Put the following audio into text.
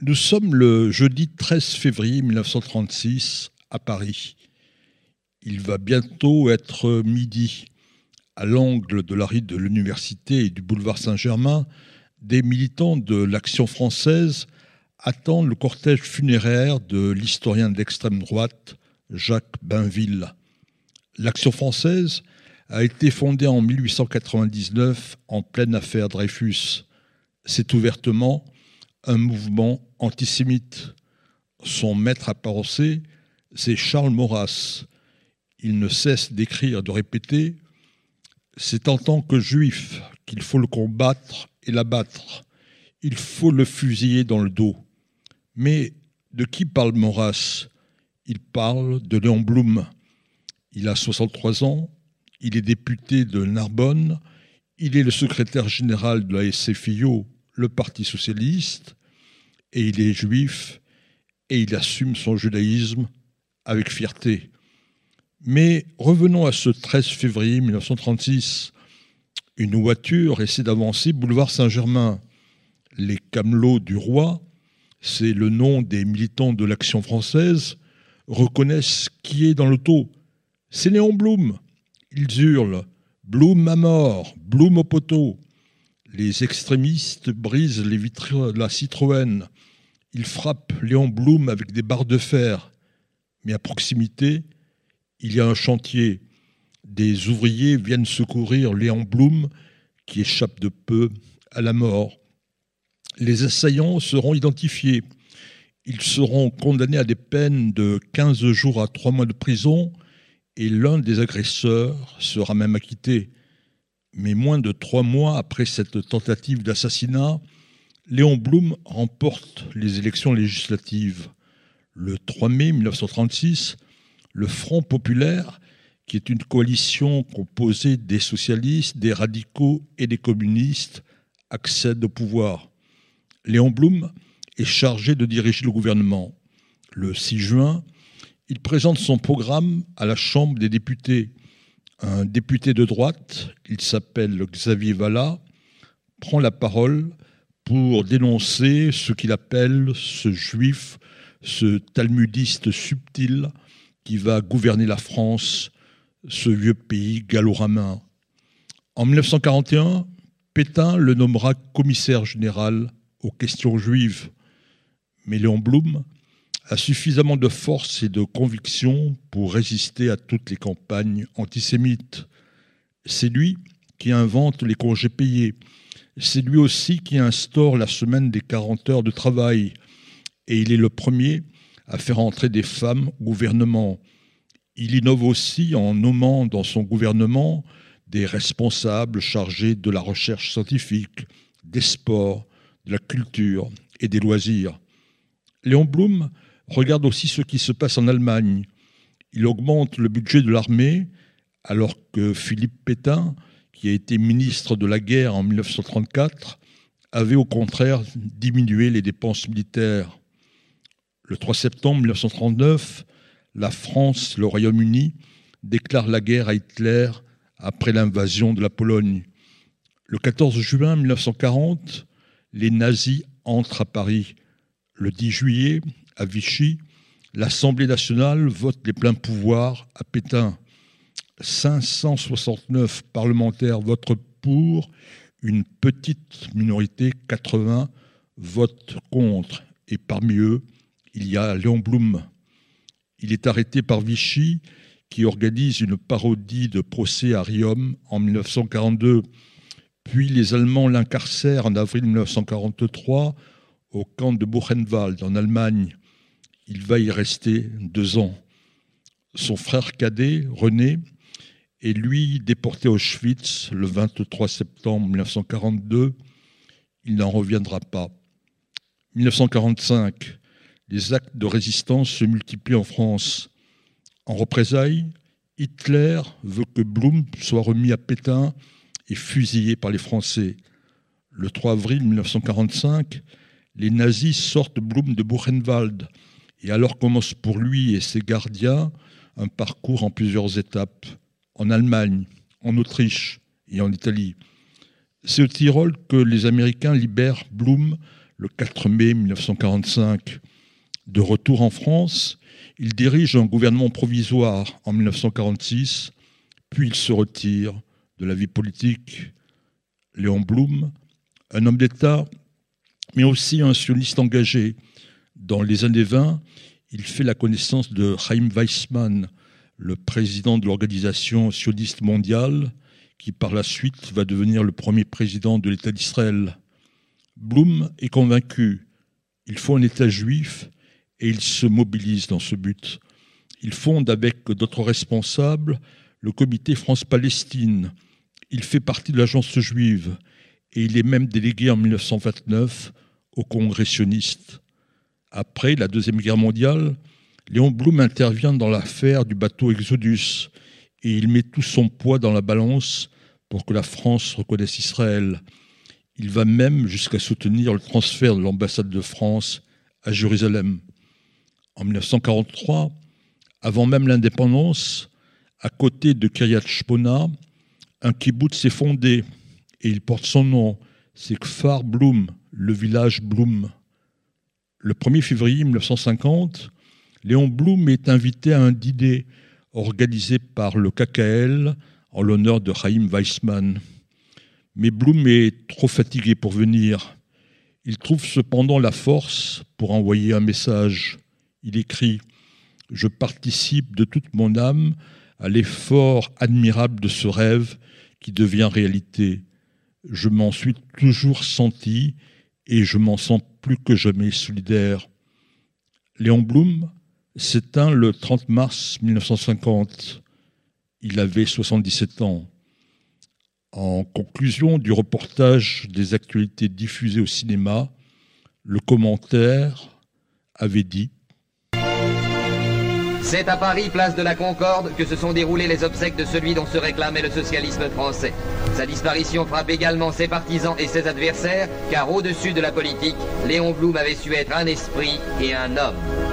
Nous sommes le jeudi 13 février 1936 à Paris. Il va bientôt être midi. À l'angle de la rue de l'Université et du boulevard Saint-Germain, des militants de l'Action française attendent le cortège funéraire de l'historien d'extrême droite Jacques Bainville. L'Action française a été fondée en 1899 en pleine affaire Dreyfus. C'est ouvertement un mouvement antisémite. Son maître à c'est Charles Maurras. Il ne cesse d'écrire, de répéter C'est en tant que juif qu'il faut le combattre et l'abattre. Il faut le fusiller dans le dos. Mais de qui parle Maurras? Il parle de Léon Blum. Il a 63 ans, il est député de Narbonne, il est le secrétaire général de la SFIO, le Parti socialiste, et il est juif, et il assume son judaïsme avec fierté. Mais revenons à ce 13 février 1936. Une voiture essaie d'avancer boulevard Saint-Germain. Les camelots du roi, c'est le nom des militants de l'Action française, reconnaissent qui est dans l'auto. C'est Léon Blum. Ils hurlent Blum à mort, Blum au poteau. Les extrémistes brisent les vitres de la Citroën. Ils frappent Léon Blum avec des barres de fer. Mais à proximité, il y a un chantier. Des ouvriers viennent secourir Léon Blum qui échappe de peu à la mort. Les assaillants seront identifiés. Ils seront condamnés à des peines de 15 jours à 3 mois de prison et l'un des agresseurs sera même acquitté. Mais moins de trois mois après cette tentative d'assassinat, Léon Blum remporte les élections législatives. Le 3 mai 1936, le Front populaire, qui est une coalition composée des socialistes, des radicaux et des communistes, accède au pouvoir. Léon Blum est chargé de diriger le gouvernement. Le 6 juin, il présente son programme à la Chambre des députés. Un député de droite, il s'appelle Xavier Vallat, prend la parole pour dénoncer ce qu'il appelle ce juif, ce talmudiste subtil qui va gouverner la France, ce vieux pays gallo-romain. En 1941, Pétain le nommera commissaire général aux questions juives. Mais Léon Blum a suffisamment de force et de conviction pour résister à toutes les campagnes antisémites. C'est lui qui invente les congés payés. C'est lui aussi qui instaure la semaine des 40 heures de travail. Et il est le premier à faire entrer des femmes au gouvernement. Il innove aussi en nommant dans son gouvernement des responsables chargés de la recherche scientifique, des sports, de la culture et des loisirs. Léon Blum Regarde aussi ce qui se passe en Allemagne. Il augmente le budget de l'armée alors que Philippe Pétain, qui a été ministre de la guerre en 1934, avait au contraire diminué les dépenses militaires. Le 3 septembre 1939, la France, le Royaume-Uni, déclarent la guerre à Hitler après l'invasion de la Pologne. Le 14 juin 1940, les nazis entrent à Paris. Le 10 juillet, à Vichy, l'Assemblée nationale vote les pleins pouvoirs à Pétain. 569 parlementaires votent pour, une petite minorité, 80, votent contre. Et parmi eux, il y a Léon Blum. Il est arrêté par Vichy, qui organise une parodie de procès à Riom en 1942. Puis les Allemands l'incarcèrent en avril 1943 au camp de Buchenwald en Allemagne. Il va y rester deux ans. Son frère cadet, René, est lui déporté à Auschwitz le 23 septembre 1942. Il n'en reviendra pas. 1945, les actes de résistance se multiplient en France. En représailles, Hitler veut que Blum soit remis à Pétain et fusillé par les Français. Le 3 avril 1945, les nazis sortent Blum de Buchenwald et alors commence pour lui et ses gardiens un parcours en plusieurs étapes, en Allemagne, en Autriche et en Italie. C'est au Tyrol que les Américains libèrent Blum le 4 mai 1945. De retour en France, il dirige un gouvernement provisoire en 1946, puis il se retire de la vie politique. Léon Blum, un homme d'État, mais aussi un sioniste engagé. Dans les années 20, il fait la connaissance de Chaim Weissmann, le président de l'organisation sioniste mondiale, qui par la suite va devenir le premier président de l'État d'Israël. Blum est convaincu, il faut un État juif et il se mobilise dans ce but. Il fonde avec d'autres responsables le comité France-Palestine. Il fait partie de l'agence juive et il est même délégué en 1929 au Congrès sioniste. Après la Deuxième Guerre mondiale, Léon Blum intervient dans l'affaire du bateau Exodus et il met tout son poids dans la balance pour que la France reconnaisse Israël. Il va même jusqu'à soutenir le transfert de l'ambassade de France à Jérusalem. En 1943, avant même l'indépendance, à côté de Kiryat Shmona, un kibbutz s'est fondé et il porte son nom, c'est Kfar Blum, le village Blum. Le 1er février 1950, Léon Blum est invité à un dîner organisé par le KKL en l'honneur de Chaim Weissmann. Mais Blum est trop fatigué pour venir. Il trouve cependant la force pour envoyer un message. Il écrit Je participe de toute mon âme à l'effort admirable de ce rêve qui devient réalité. Je m'en suis toujours senti et je m'en sens plus que jamais solidaire. Léon Blum s'éteint le 30 mars 1950. Il avait 77 ans. En conclusion du reportage des actualités diffusées au cinéma, le commentaire avait dit c'est à Paris, place de la Concorde, que se sont déroulées les obsèques de celui dont se réclamait le socialisme français. Sa disparition frappe également ses partisans et ses adversaires, car au-dessus de la politique, Léon Blum avait su être un esprit et un homme.